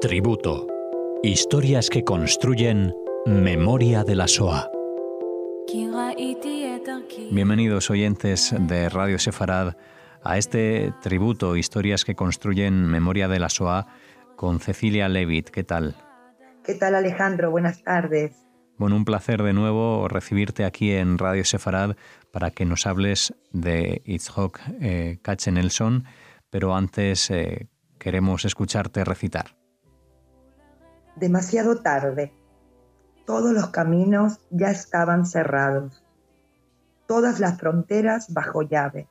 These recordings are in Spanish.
Tributo. Historias que construyen memoria de la SOA. Bienvenidos oyentes de Radio Sefarad a este tributo, historias que construyen memoria de la SOA con Cecilia Levitt. ¿Qué tal? ¿Qué tal Alejandro? Buenas tardes. Bueno, un placer de nuevo recibirte aquí en Radio Sefarad para que nos hables de Itzhok eh, Nelson, pero antes eh, queremos escucharte recitar. Demasiado tarde. Todos los caminos ya estaban cerrados. Todas las fronteras bajo llave.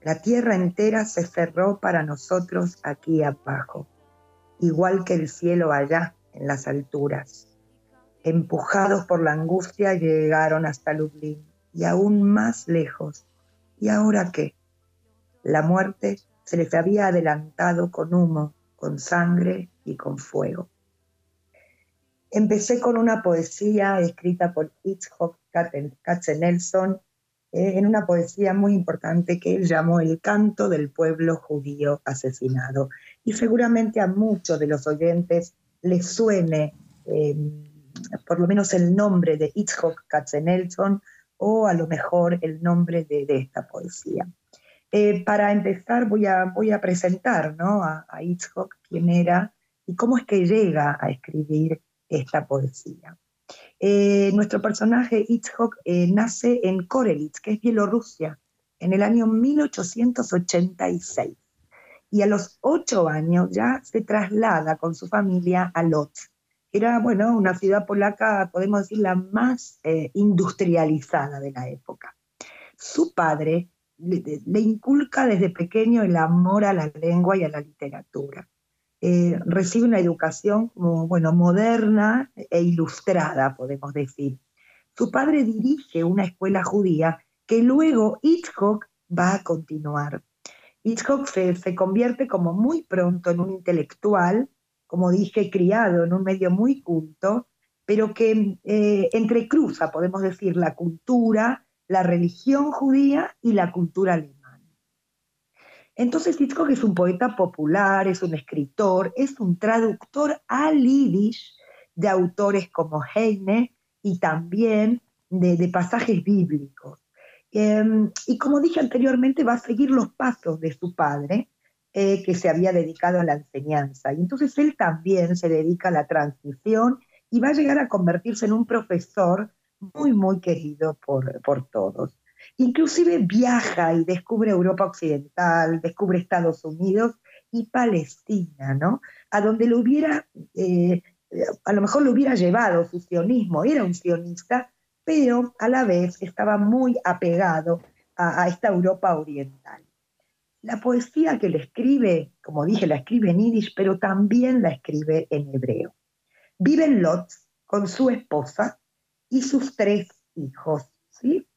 La tierra entera se cerró para nosotros aquí abajo, igual que el cielo allá en las alturas empujados por la angustia, llegaron hasta Lublin y aún más lejos. ¿Y ahora qué? La muerte se les había adelantado con humo, con sangre y con fuego. Empecé con una poesía escrita por Itzhok Katzenelson, eh, en una poesía muy importante que él llamó El canto del pueblo judío asesinado. Y seguramente a muchos de los oyentes les suene eh, por lo menos el nombre de Itzhok Katzenelson o a lo mejor el nombre de, esta poesía. Eh, para empezar voy a, voy a presentar ¿no? a, a Itzhok quién era y cómo es que llega a escribir esta poesía. Eh, nuestro personaje Itzhok eh, nace en Korelitz, que es Bielorrusia, en el año 1886. Y a los ocho años ya se traslada con su familia a Lodz, era, bueno, una ciudad polaca, podemos decir, la más industrializada de la época. Su padre le, inculca desde pequeño el amor a la lengua y a la literatura. Eh, recibe una educación como, bueno, moderna e ilustrada, podemos decir. Su padre dirige una escuela judía que luego Hitchcock va a continuar. Hitchcock se, se convierte como muy pronto en un intelectual como dije, criado en un medio muy culto, pero que eh, entrecruza, podemos decir, la cultura, la religión judía y la cultura alemana. Entonces Hitchcock es un poeta popular, es un escritor, es un traductor al yiddish de autores como Heine y también de, pasajes bíblicos. Em, y como dije anteriormente, va a seguir los pasos de su padre, eh, que se había dedicado a la enseñanza. Y entonces él también se dedica a la transmisión y va a llegar a convertirse en un profesor muy, muy querido por, por todos. Inclusive viaja y descubre Europa Occidental, descubre Estados Unidos y Palestina, ¿no? A donde lo hubiera, eh, a lo mejor lo hubiera llevado su sionismo, era un sionista, pero a la vez estaba muy apegado a esta Europa oriental. La poesía que le escribe, como dije, la escribe en yiddish, pero también la escribe en hebreo. Vive en Lotz con su esposa y sus tres hijos, ¿sí?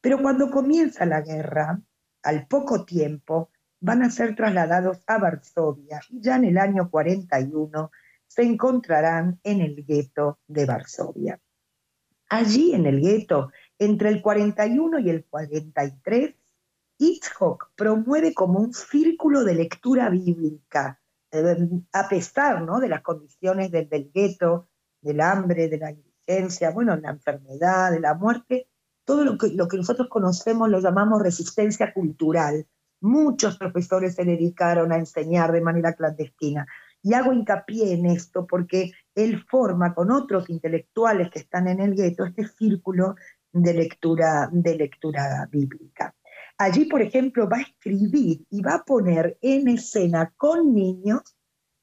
Pero cuando comienza la guerra, al poco tiempo, van a ser trasladados a Varsovia y ya en el año 41 se encontrarán en el gueto de Varsovia. Allí en el gueto, entre el 41 y el 43, Itzhok promueve como un círculo de lectura bíblica, eh, a pesar ¿no? de las condiciones del, gueto, del hambre, de la indigencia, bueno, la enfermedad, de la muerte, todo lo que, lo que nosotros conocemos lo llamamos resistencia cultural. Muchos profesores se dedicaron a enseñar de manera clandestina. Y hago hincapié en esto porque él forma con otros intelectuales que están en el gueto este círculo de lectura, de lectura bíblica. Allí, por ejemplo, va a escribir y va a poner en escena con niños,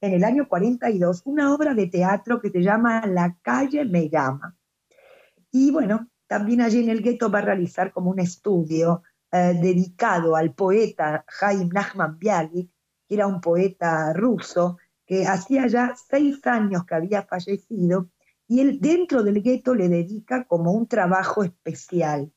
en el año 42, una obra de teatro que se llama La calle me llama. Y bueno, también allí en el gueto va a realizar como un estudio eh, dedicado al poeta Jaime Nachman Bialik, que era un poeta ruso que hacía ya seis años que había fallecido, y él dentro del gueto le dedica como un trabajo especial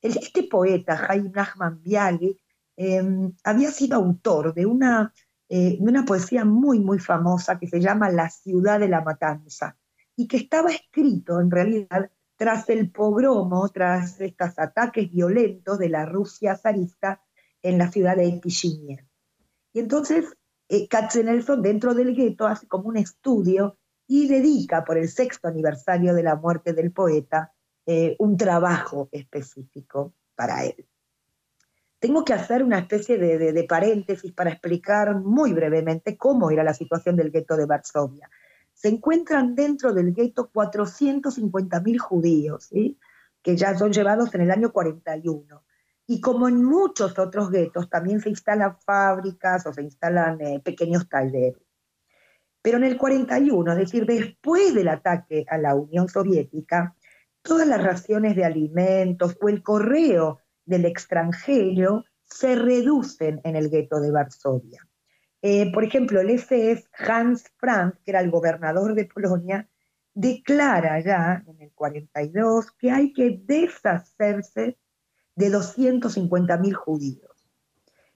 este poeta, Jaime Nachman Bialik, em, había sido autor de una, eh, una poesía muy, muy famosa que se llama La ciudad de la matanza y que estaba escrito en realidad tras el pogromo, tras estos ataques violentos de la Rusia zarista en la ciudad de Kishinev. Y entonces eh, Katzenelson dentro del gueto hace como un estudio y dedica por el sexto aniversario de la muerte del poeta eh, un trabajo específico para él. Tengo que hacer una especie de, paréntesis para explicar muy brevemente cómo era la situación del gueto de Varsovia. Se encuentran dentro del gueto 450.000 judíos, que ya son llevados en el año 41. Y como en muchos otros guetos, también se instalan fábricas o se instalan eh, pequeños talleres. Pero en el 41, es decir, después del ataque a la Unión Soviética, todas las raciones de alimentos o el correo del extranjero se reducen en el gueto de Varsovia. Eh, por ejemplo, el SS Hans Frank, que era el gobernador de Polonia, declara ya en el 42 que hay que deshacerse de 250.000 judíos.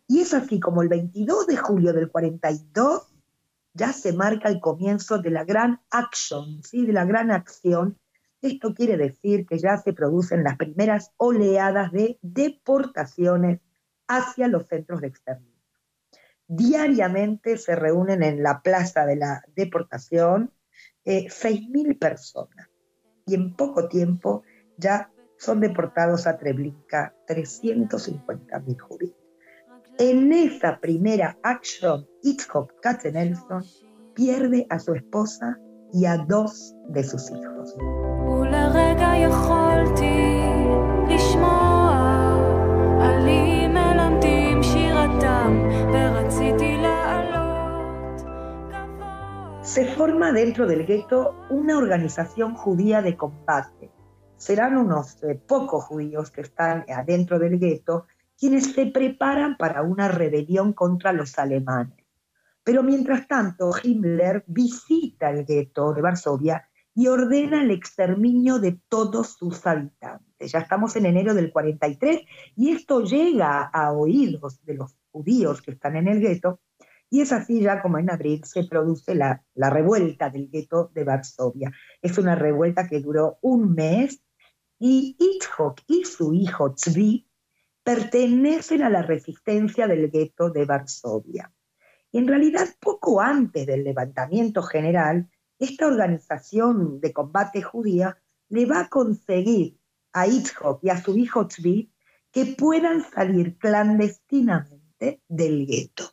Y es así como el 22 de julio del 42 ya se marca el comienzo de la gran action, ¿sí? de la gran acción. Esto quiere decir que ya se producen las primeras oleadas de deportaciones hacia los centros de exterminio. Diariamente se reúnen en la plaza de la deportación eh, 6.000 personas y en poco tiempo ya son deportados a Treblinka 350.000 judíos. En esa primera acción, Itzhok Katzenelson pierde a su esposa y a dos de sus hijos. Se forma dentro del gueto una organización judía de combate serán unos eh, pocos judíos que están adentro del gueto quienes se preparan para una rebelión contra los alemanes. Pero mientras tanto, Himmler visita el gueto de Varsovia y ordena el exterminio de todos sus habitantes. Ya estamos en enero del 43 y esto llega a oídos de los judíos que están en el gueto y es así ya como en abril se produce la, la revuelta del gueto de Varsovia. Es una revuelta que duró un mes y Itzhok y su hijo Tzvi pertenecen a la resistencia del gueto de Varsovia. en realidad, poco antes del levantamiento general, esta organización de combate judía le va a conseguir a Itzhok y a su hijo Tzvi que puedan salir clandestinamente del gueto.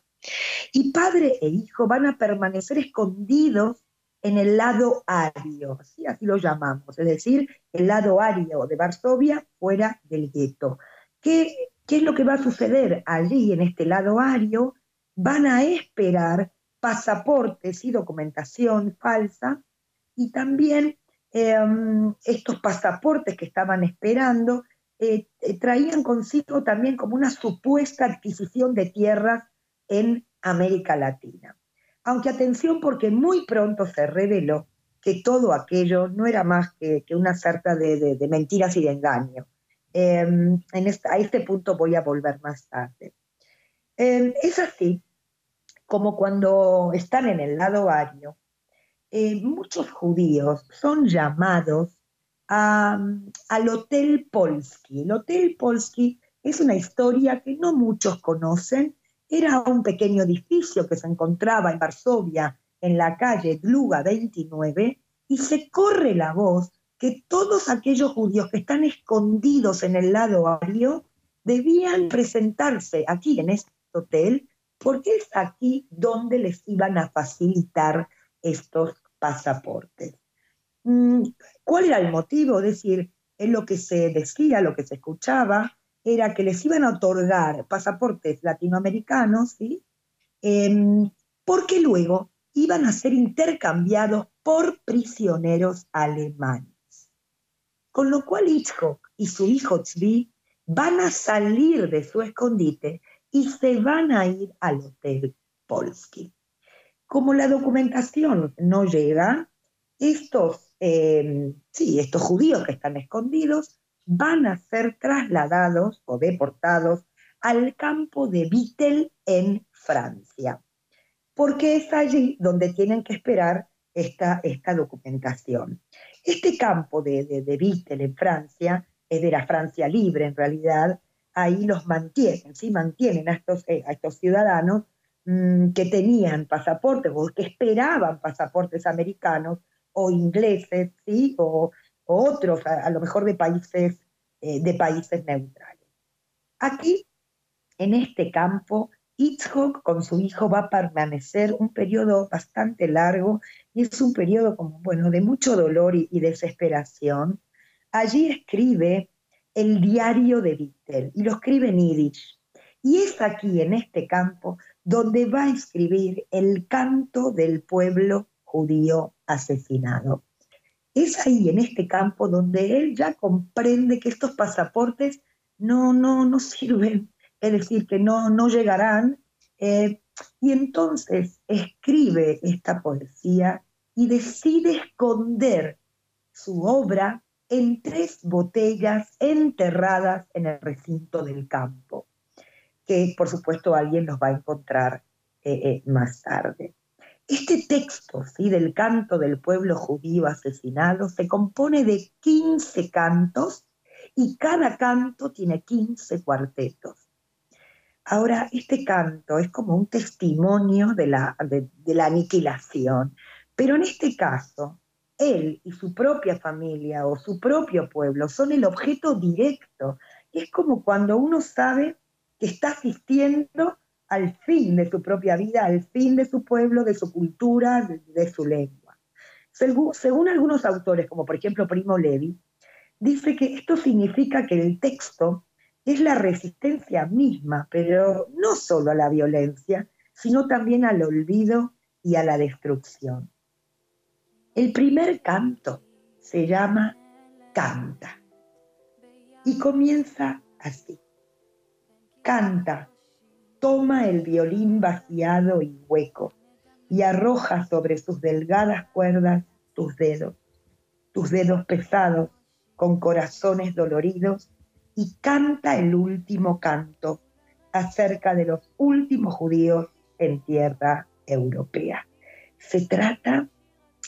Y padre e hijo van a permanecer escondidos en el lado ario, así lo llamamos, es decir, el lado ario de Varsovia fuera del gueto. ¿Qué, ¿Qué es lo que va a suceder allí en este lado ario? Van a esperar pasaportes y documentación falsa y también em, estos pasaportes que estaban esperando eh, eh, traían consigo también como una supuesta adquisición de tierras en América Latina. Aunque atención porque muy pronto se reveló que todo aquello no era más que, una sarta de, mentiras y de engaño. Em, a este punto voy a volver más tarde. Em, es así como cuando están en el lado ario, eh, muchos judíos son llamados al Hotel Polski. El Hotel Polski es una historia que no muchos conocen, era un pequeño edificio que se encontraba en Varsovia, en la calle Dluga 29, y se corre la voz que todos aquellos judíos que están escondidos en el lado ario debían presentarse aquí en este hotel, porque es aquí donde les iban a facilitar estos pasaportes. Mm, ¿Cuál era el motivo? Es decir, es lo que se decía, lo que se escuchaba, era que les iban a otorgar pasaportes latinoamericanos, ¿sí? Em, porque luego iban a ser intercambiados por prisioneros alemanes. Con lo cual Hitchcock y su hijo Tzvi van a salir de su escondite y se van a ir al Hotel Polski. Como la documentación no llega, estos, em, sí, estos judíos que están escondidos van a ser trasladados o deportados al campo de Vittel en Francia, porque es allí donde tienen que esperar esta, esta documentación. Este campo de, de, Vittel en Francia es de la Francia libre en realidad, ahí los mantienen, ¿sí? mantienen a estos, eh, ciudadanos mm, que tenían pasaportes o que esperaban pasaportes americanos o ingleses, ¿sí? o, otros, a, lo mejor de países, eh, de países neutrales. Aquí, en este campo, Itzhok con su hijo va a permanecer un periodo bastante largo y es un periodo como, bueno, de mucho dolor y, desesperación. Allí escribe el diario de Vittel y lo escribe en. Y es aquí, en este campo, donde va a escribir el canto del pueblo judío asesinado. Es ahí, en este campo, donde él ya comprende que estos pasaportes no, no, no sirven, es decir, que no, no llegarán. Eh, y entonces escribe esta poesía y decide esconder su obra en tres botellas enterradas en el recinto del campo, que por supuesto alguien los va a encontrar eh, eh, más tarde. Este texto ¿sí? del canto del pueblo judío asesinado se compone de 15 cantos y cada canto tiene 15 cuartetos. Ahora, este canto es como un testimonio de la, de, la aniquilación, pero en este caso, él y su propia familia o su propio pueblo son el objeto directo. Es como cuando uno sabe que está asistiendo al fin de su propia vida, al fin de su pueblo, de su cultura, de, su lengua. Según, algunos autores, como por ejemplo Primo Levi, dice que esto significa que el texto es la resistencia misma, pero no solo a la violencia, sino también al olvido y a la destrucción. El primer canto se llama Canta y comienza así. Canta toma el violín vaciado y hueco y arroja sobre sus delgadas cuerdas tus dedos, tus dedos pesados con corazones doloridos y canta el último canto acerca de los últimos judíos en tierra europea. Se trata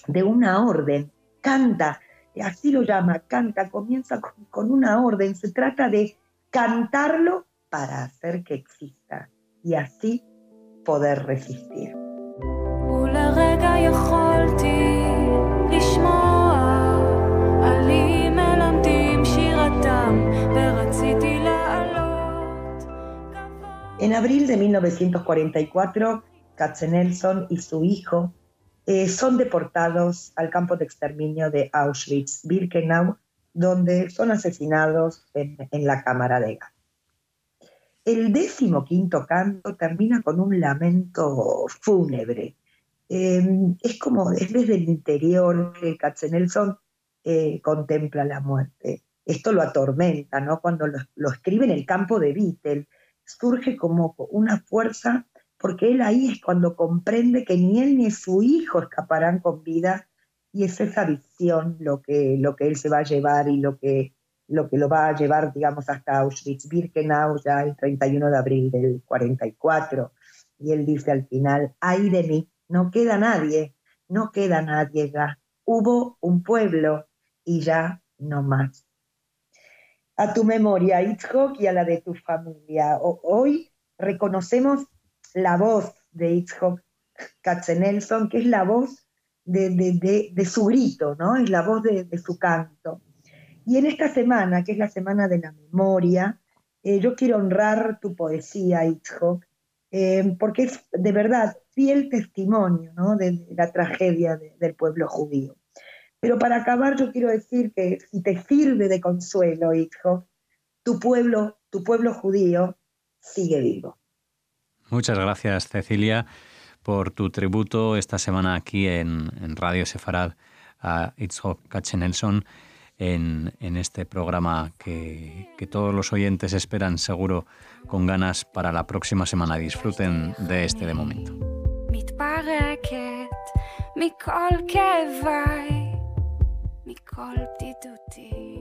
de una orden, canta, así lo llama, canta, comienza con, una orden, se trata de cantarlo para hacer que exista y así poder resistir. En abril de 1944, Katzenelson y su hijo eh, son deportados al campo de exterminio de Auschwitz-Birkenau, donde son asesinados en, la cámara de gas. El décimo quinto canto termina con un lamento fúnebre. Em, es como es desde el interior que Katzenelson eh, contempla la muerte. Esto lo atormenta, ¿no? Cuando lo, escribe en el campo de Beatle, surge como una fuerza, porque él ahí es cuando comprende que ni él ni su hijo escaparán con vida, y es esa visión lo que, lo que él se va a llevar y lo que lo que lo va a llevar, digamos, hasta Auschwitz-Birkenau ya el 31 de abril del 44. Y él dice al final, ay de mí, no queda nadie, no queda nadie ya. Hubo un pueblo y ya no más. A tu memoria, Itzhok, y a la de tu familia. Hoy reconocemos la voz de Itzhok Katzenelson, que es la voz de, su grito, ¿no? Es la voz de su canto. Y en esta semana, que es la semana de la memoria, eh, yo quiero honrar tu poesía, Itzhok, eh, porque es de verdad fiel testimonio de, la tragedia del pueblo judío. Pero para acabar yo quiero decir que si te sirve de consuelo, Itzhok, tu pueblo, tu pueblo judío sigue vivo. Muchas gracias, Cecilia, por tu tributo esta semana aquí en, Radio Sefarad a Itzhok Kachenelson en, en este programa que, que, todos los oyentes esperan seguro con ganas para la próxima semana. Disfruten de este de momento. מכל כאביי, מכל בדידותי.